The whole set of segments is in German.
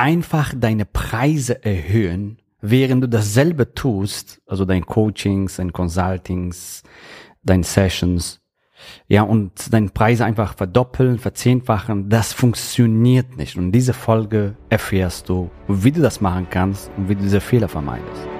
einfach deine Preise erhöhen, während du dasselbe tust, also dein Coachings, dein Consultings, deine Sessions, ja, und deine Preise einfach verdoppeln, verzehnfachen, das funktioniert nicht. Und diese Folge erfährst du, wie du das machen kannst und wie du diese Fehler vermeidest.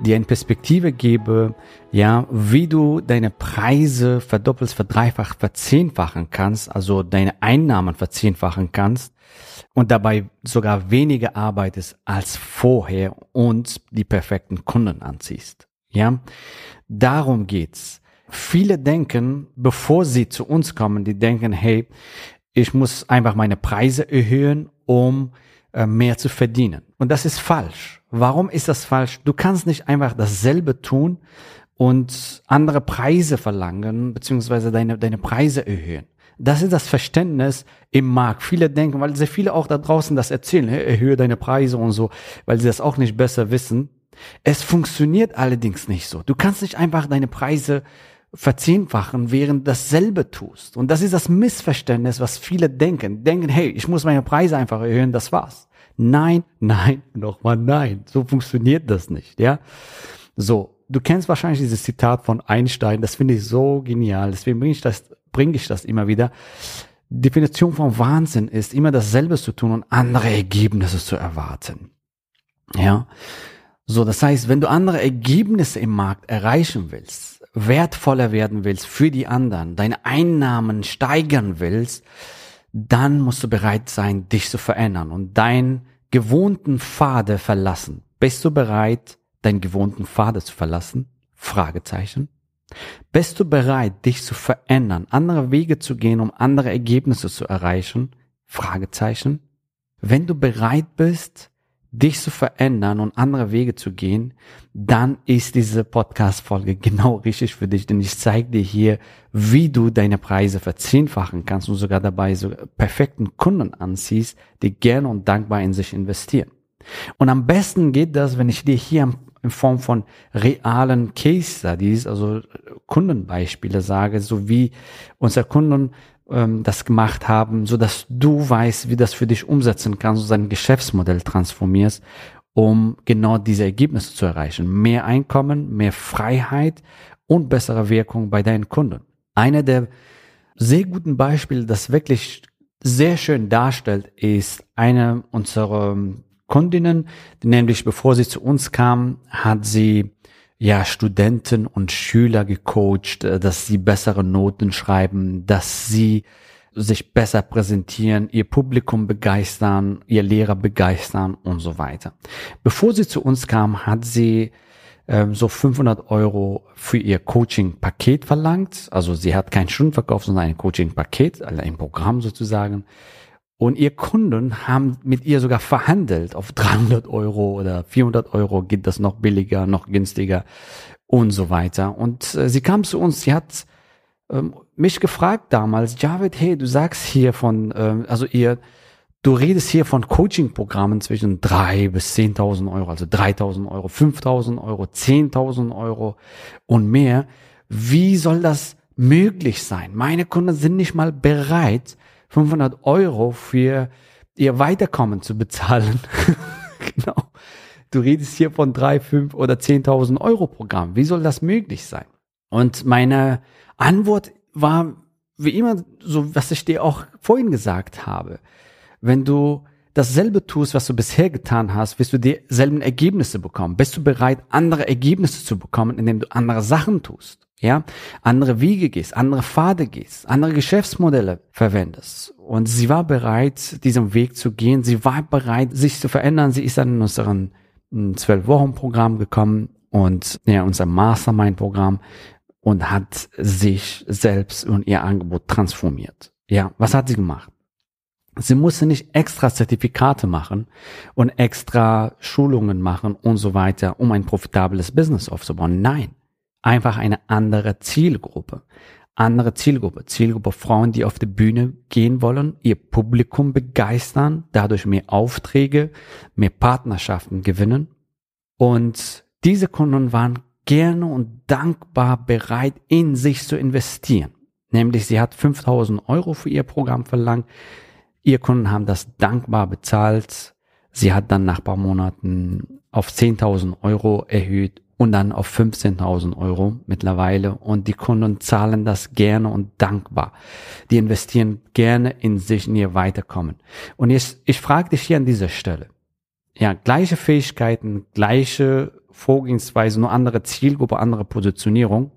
dir eine Perspektive gebe, ja, wie du deine Preise verdoppelst, verdreifacht, verzehnfachen kannst, also deine Einnahmen verzehnfachen kannst und dabei sogar weniger arbeitest als vorher und die perfekten Kunden anziehst. Ja, darum geht's. Viele denken, bevor sie zu uns kommen, die denken, hey, ich muss einfach meine Preise erhöhen, um mehr zu verdienen. Und das ist falsch. Warum ist das falsch? Du kannst nicht einfach dasselbe tun und andere Preise verlangen, beziehungsweise deine, deine Preise erhöhen. Das ist das Verständnis im Markt. Viele denken, weil sehr viele auch da draußen das erzählen, erhöhe deine Preise und so, weil sie das auch nicht besser wissen. Es funktioniert allerdings nicht so. Du kannst nicht einfach deine Preise verzehnfachen, während dasselbe tust. Und das ist das Missverständnis, was viele denken. Denken, hey, ich muss meine Preise einfach erhöhen, das war's. Nein, nein, nochmal nein. So funktioniert das nicht, ja. So. Du kennst wahrscheinlich dieses Zitat von Einstein, das finde ich so genial, deswegen bringe ich das, bringe ich das immer wieder. Definition von Wahnsinn ist, immer dasselbe zu tun und andere Ergebnisse zu erwarten. Ja. So, das heißt, wenn du andere Ergebnisse im Markt erreichen willst, wertvoller werden willst für die anderen, deine Einnahmen steigern willst, dann musst du bereit sein, dich zu verändern und deinen gewohnten Pfade verlassen. Bist du bereit, deinen gewohnten Pfade zu verlassen? Fragezeichen. Bist du bereit, dich zu verändern, andere Wege zu gehen, um andere Ergebnisse zu erreichen? Fragezeichen. Wenn du bereit bist, dich zu verändern und andere Wege zu gehen, dann ist diese Podcast-Folge genau richtig für dich, denn ich zeige dir hier, wie du deine Preise verzehnfachen kannst und sogar dabei so perfekten Kunden anziehst, die gerne und dankbar in sich investieren. Und am besten geht das, wenn ich dir hier in Form von realen Case Studies, also Kundenbeispiele sage, so wie unser Kunden ähm, das gemacht haben, so dass du weißt, wie das für dich umsetzen kannst und dein Geschäftsmodell transformierst, um genau diese Ergebnisse zu erreichen. Mehr Einkommen, mehr Freiheit und bessere Wirkung bei deinen Kunden. Einer der sehr guten Beispiele, das wirklich sehr schön darstellt, ist eine unserer Kundinnen, nämlich bevor sie zu uns kam, hat sie ja, Studenten und Schüler gecoacht, äh, dass sie bessere Noten schreiben, dass sie sich besser präsentieren, ihr Publikum begeistern, ihr Lehrer begeistern und so weiter. Bevor sie zu uns kam, hat sie ähm, so 500 Euro für ihr Coaching-Paket verlangt. Also sie hat kein Stundenverkauf, sondern ein Coaching-Paket, also ein Programm sozusagen. Und ihr Kunden haben mit ihr sogar verhandelt auf 300 Euro oder 400 Euro geht das noch billiger, noch günstiger und so weiter. Und äh, sie kam zu uns, sie hat ähm, mich gefragt damals, Javid, hey, du sagst hier von, ähm, also ihr, du redest hier von Coaching-Programmen zwischen drei bis 10.000 Euro, also 3.000 Euro, 5.000 Euro, 10.000 Euro und mehr. Wie soll das möglich sein? Meine Kunden sind nicht mal bereit, 500 Euro für ihr Weiterkommen zu bezahlen. genau. Du redest hier von drei, fünf oder 10.000 Euro Programm. Wie soll das möglich sein? Und meine Antwort war wie immer so, was ich dir auch vorhin gesagt habe. Wenn du dasselbe tust, was du bisher getan hast, wirst du dieselben Ergebnisse bekommen. Bist du bereit, andere Ergebnisse zu bekommen, indem du andere Sachen tust? Ja, andere Wege gehst, andere Pfade gehst, andere Geschäftsmodelle verwendest. Und sie war bereit, diesen Weg zu gehen. Sie war bereit, sich zu verändern. Sie ist dann in unseren hm, zwölf Wochen Programm gekommen und ja, unser Mastermind-Programm und hat sich selbst und ihr Angebot transformiert. Ja, was hat sie gemacht? Sie musste nicht extra Zertifikate machen und extra Schulungen machen und so weiter, um ein profitables Business aufzubauen. Nein, einfach eine andere Zielgruppe. Andere Zielgruppe. Zielgruppe Frauen, die auf die Bühne gehen wollen, ihr Publikum begeistern, dadurch mehr Aufträge, mehr Partnerschaften gewinnen. Und diese Kunden waren gerne und dankbar bereit, in sich zu investieren. Nämlich sie hat 5000 Euro für ihr Programm verlangt. Ihr Kunden haben das dankbar bezahlt. Sie hat dann nach paar Monaten auf 10.000 Euro erhöht und dann auf 15.000 Euro mittlerweile. Und die Kunden zahlen das gerne und dankbar. Die investieren gerne in sich, in ihr Weiterkommen. Und jetzt, ich frage dich hier an dieser Stelle. Ja, gleiche Fähigkeiten, gleiche Vorgehensweise, nur andere Zielgruppe, andere Positionierung.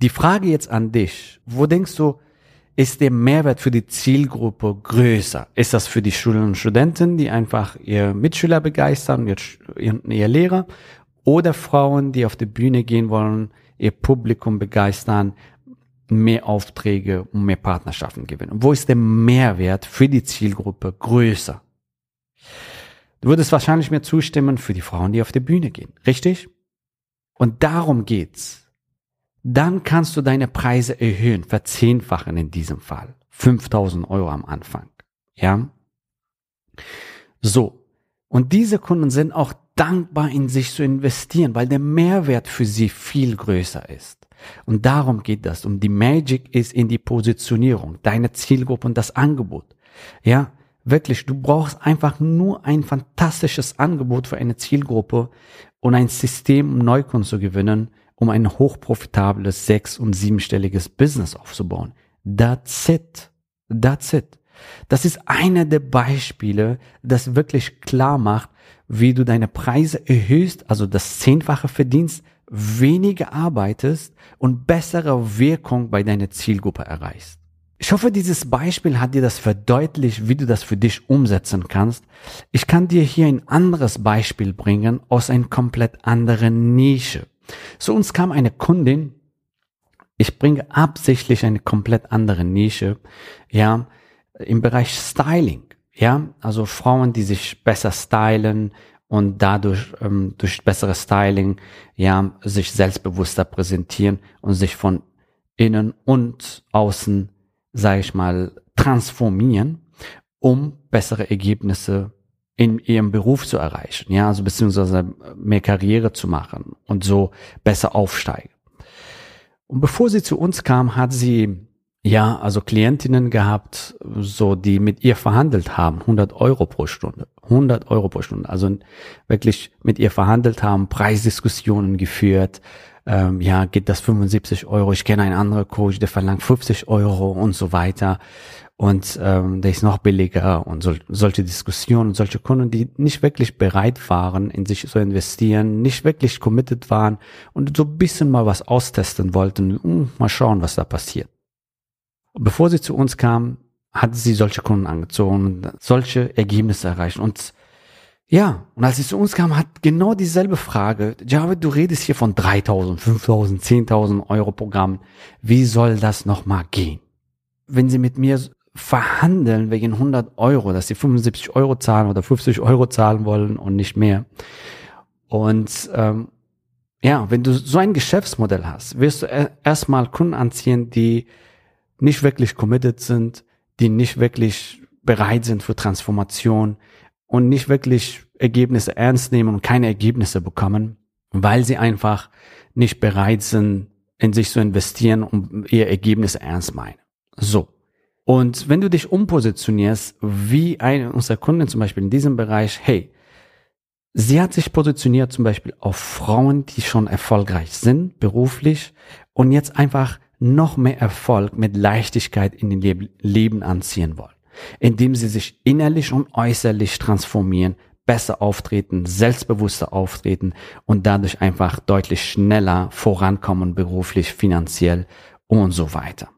Die Frage jetzt an dich, wo denkst du, ist der Mehrwert für die Zielgruppe größer? Ist das für die Schülerinnen und Studenten, die einfach ihr Mitschüler begeistern, ihr, ihr Lehrer? Oder Frauen, die auf die Bühne gehen wollen, ihr Publikum begeistern, mehr Aufträge und mehr Partnerschaften gewinnen? Wo ist der Mehrwert für die Zielgruppe größer? Du würdest wahrscheinlich mir zustimmen für die Frauen, die auf die Bühne gehen. Richtig? Und darum geht's. Dann kannst du deine Preise erhöhen, verzehnfachen in diesem Fall. 5000 Euro am Anfang. Ja? So. Und diese Kunden sind auch dankbar in sich zu investieren, weil der Mehrwert für sie viel größer ist. Und darum geht das. Um die Magic ist in die Positionierung, deine Zielgruppe und das Angebot. Ja? Wirklich, du brauchst einfach nur ein fantastisches Angebot für eine Zielgruppe und ein System, um Neukunden zu gewinnen, um ein hochprofitables sechs- und siebenstelliges Business aufzubauen. That's it. That's it. Das ist einer der Beispiele, das wirklich klar macht, wie du deine Preise erhöhst, also das Zehnfache verdienst, weniger arbeitest und bessere Wirkung bei deiner Zielgruppe erreichst. Ich hoffe, dieses Beispiel hat dir das verdeutlicht, wie du das für dich umsetzen kannst. Ich kann dir hier ein anderes Beispiel bringen aus einer komplett anderen Nische. Zu uns kam eine Kundin, ich bringe absichtlich eine komplett andere Nische, ja, im Bereich Styling, ja, also Frauen, die sich besser stylen und dadurch ähm, durch bessere Styling, ja, sich selbstbewusster präsentieren und sich von innen und außen sage ich mal, transformieren, um bessere Ergebnisse in ihrem Beruf zu erreichen, ja, also beziehungsweise mehr Karriere zu machen und so besser aufsteigen. Und bevor sie zu uns kam, hat sie ja, also Klientinnen gehabt, so die mit ihr verhandelt haben, 100 Euro pro Stunde, 100 Euro pro Stunde, also wirklich mit ihr verhandelt haben, Preisdiskussionen geführt, ähm, ja, geht das 75 Euro, ich kenne einen anderen Coach, der verlangt 50 Euro und so weiter. Und ähm, der ist noch billiger und so, solche Diskussionen, solche Kunden, die nicht wirklich bereit waren, in sich zu investieren, nicht wirklich committed waren und so ein bisschen mal was austesten wollten, um, mal schauen, was da passiert. Bevor sie zu uns kam, hatte sie solche Kunden angezogen und solche Ergebnisse erreicht. Und ja, und als sie zu uns kam, hat genau dieselbe Frage. Javid, du redest hier von 3000, 5000, 10.000 Euro Programm. Wie soll das nochmal gehen? Wenn sie mit mir verhandeln wegen 100 Euro, dass sie 75 Euro zahlen oder 50 Euro zahlen wollen und nicht mehr. Und ähm, ja, wenn du so ein Geschäftsmodell hast, wirst du erstmal Kunden anziehen, die nicht wirklich committed sind, die nicht wirklich bereit sind für Transformation, und nicht wirklich Ergebnisse ernst nehmen und keine Ergebnisse bekommen, weil sie einfach nicht bereit sind, in sich zu investieren und ihr Ergebnisse ernst meinen. So. Und wenn du dich umpositionierst, wie eine unserer Kunden zum Beispiel in diesem Bereich, hey, sie hat sich positioniert zum Beispiel auf Frauen, die schon erfolgreich sind, beruflich, und jetzt einfach noch mehr Erfolg mit Leichtigkeit in den Leben anziehen wollen. Indem sie sich innerlich und äußerlich transformieren, besser auftreten, selbstbewusster auftreten und dadurch einfach deutlich schneller vorankommen, beruflich, finanziell und so weiter.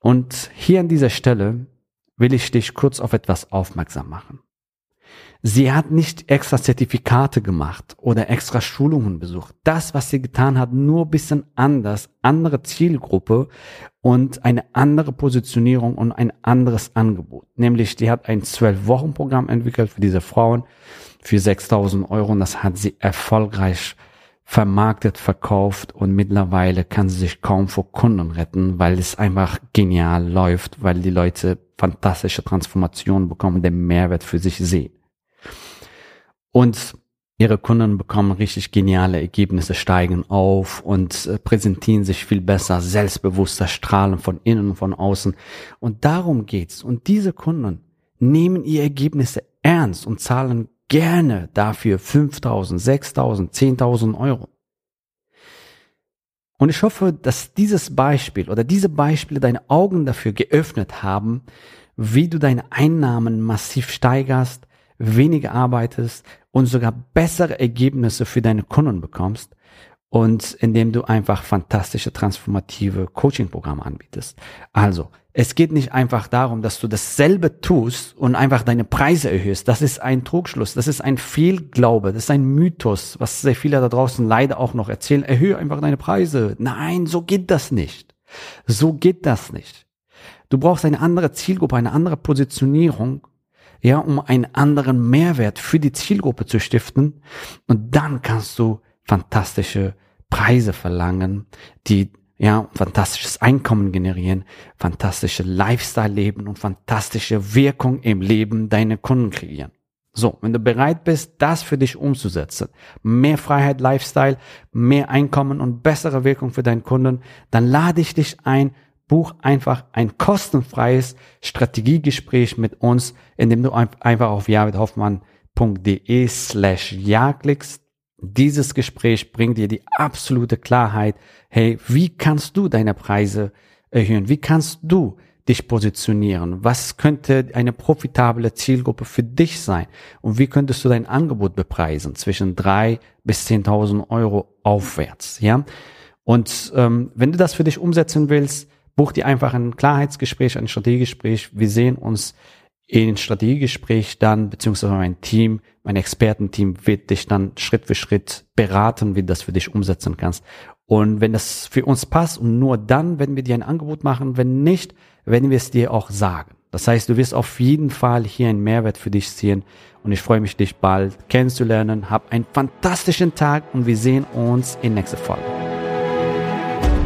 Und hier an dieser Stelle will ich dich kurz auf etwas aufmerksam machen. Sie hat nicht extra Zertifikate gemacht oder extra Schulungen besucht. Das, was sie getan hat, nur bisschen anders, andere Zielgruppe und eine andere Positionierung und ein anderes Angebot. Nämlich, die hat ein Zwölf-Wochen-Programm entwickelt für diese Frauen für 6000 Euro und das hat sie erfolgreich vermarktet, verkauft und mittlerweile kann sie sich kaum vor Kunden retten, weil es einfach genial läuft, weil die Leute fantastische Transformationen bekommen, den Mehrwert für sich sehen. Und ihre Kunden bekommen richtig geniale Ergebnisse, steigen auf und äh, präsentieren sich viel besser, selbstbewusster, strahlen von innen und von außen. Und darum geht's. Und diese Kunden nehmen ihre Ergebnisse ernst und zahlen gerne dafür 5000, 6000, 10.000 Euro. Und ich hoffe, dass dieses Beispiel oder diese Beispiele deine Augen dafür geöffnet haben, wie du deine Einnahmen massiv steigerst, weniger arbeitest und sogar bessere Ergebnisse für deine Kunden bekommst und indem du einfach fantastische transformative Coaching-Programme anbietest. Also, es geht nicht einfach darum, dass du dasselbe tust und einfach deine Preise erhöhst. Das ist ein Trugschluss, das ist ein Fehlglaube, das ist ein Mythos, was sehr viele da draußen leider auch noch erzählen. Erhöhe einfach deine Preise. Nein, so geht das nicht. So geht das nicht. Du brauchst eine andere Zielgruppe, eine andere Positionierung ja, um einen anderen Mehrwert für die Zielgruppe zu stiften. Und dann kannst du fantastische Preise verlangen, die ja, fantastisches Einkommen generieren, fantastische Lifestyle leben und fantastische Wirkung im Leben deiner Kunden kreieren. So, wenn du bereit bist, das für dich umzusetzen, mehr Freiheit, Lifestyle, mehr Einkommen und bessere Wirkung für deinen Kunden, dann lade ich dich ein buch einfach ein kostenfreies Strategiegespräch mit uns, indem du einfach auf javidhoffmann.de slash ja klickst. Dieses Gespräch bringt dir die absolute Klarheit. Hey, wie kannst du deine Preise erhöhen? Wie kannst du dich positionieren? Was könnte eine profitable Zielgruppe für dich sein? Und wie könntest du dein Angebot bepreisen? Zwischen drei bis zehntausend Euro aufwärts, ja? Und ähm, wenn du das für dich umsetzen willst, Buch dir einfach ein Klarheitsgespräch, ein Strategiegespräch. Wir sehen uns in Strategiegespräch dann, beziehungsweise mein Team, mein Expertenteam wird dich dann Schritt für Schritt beraten, wie du das für dich umsetzen kannst. Und wenn das für uns passt und nur dann werden wir dir ein Angebot machen, wenn nicht, werden wir es dir auch sagen. Das heißt, du wirst auf jeden Fall hier einen Mehrwert für dich sehen und ich freue mich, dich bald kennenzulernen. Hab einen fantastischen Tag und wir sehen uns in nächster Folge.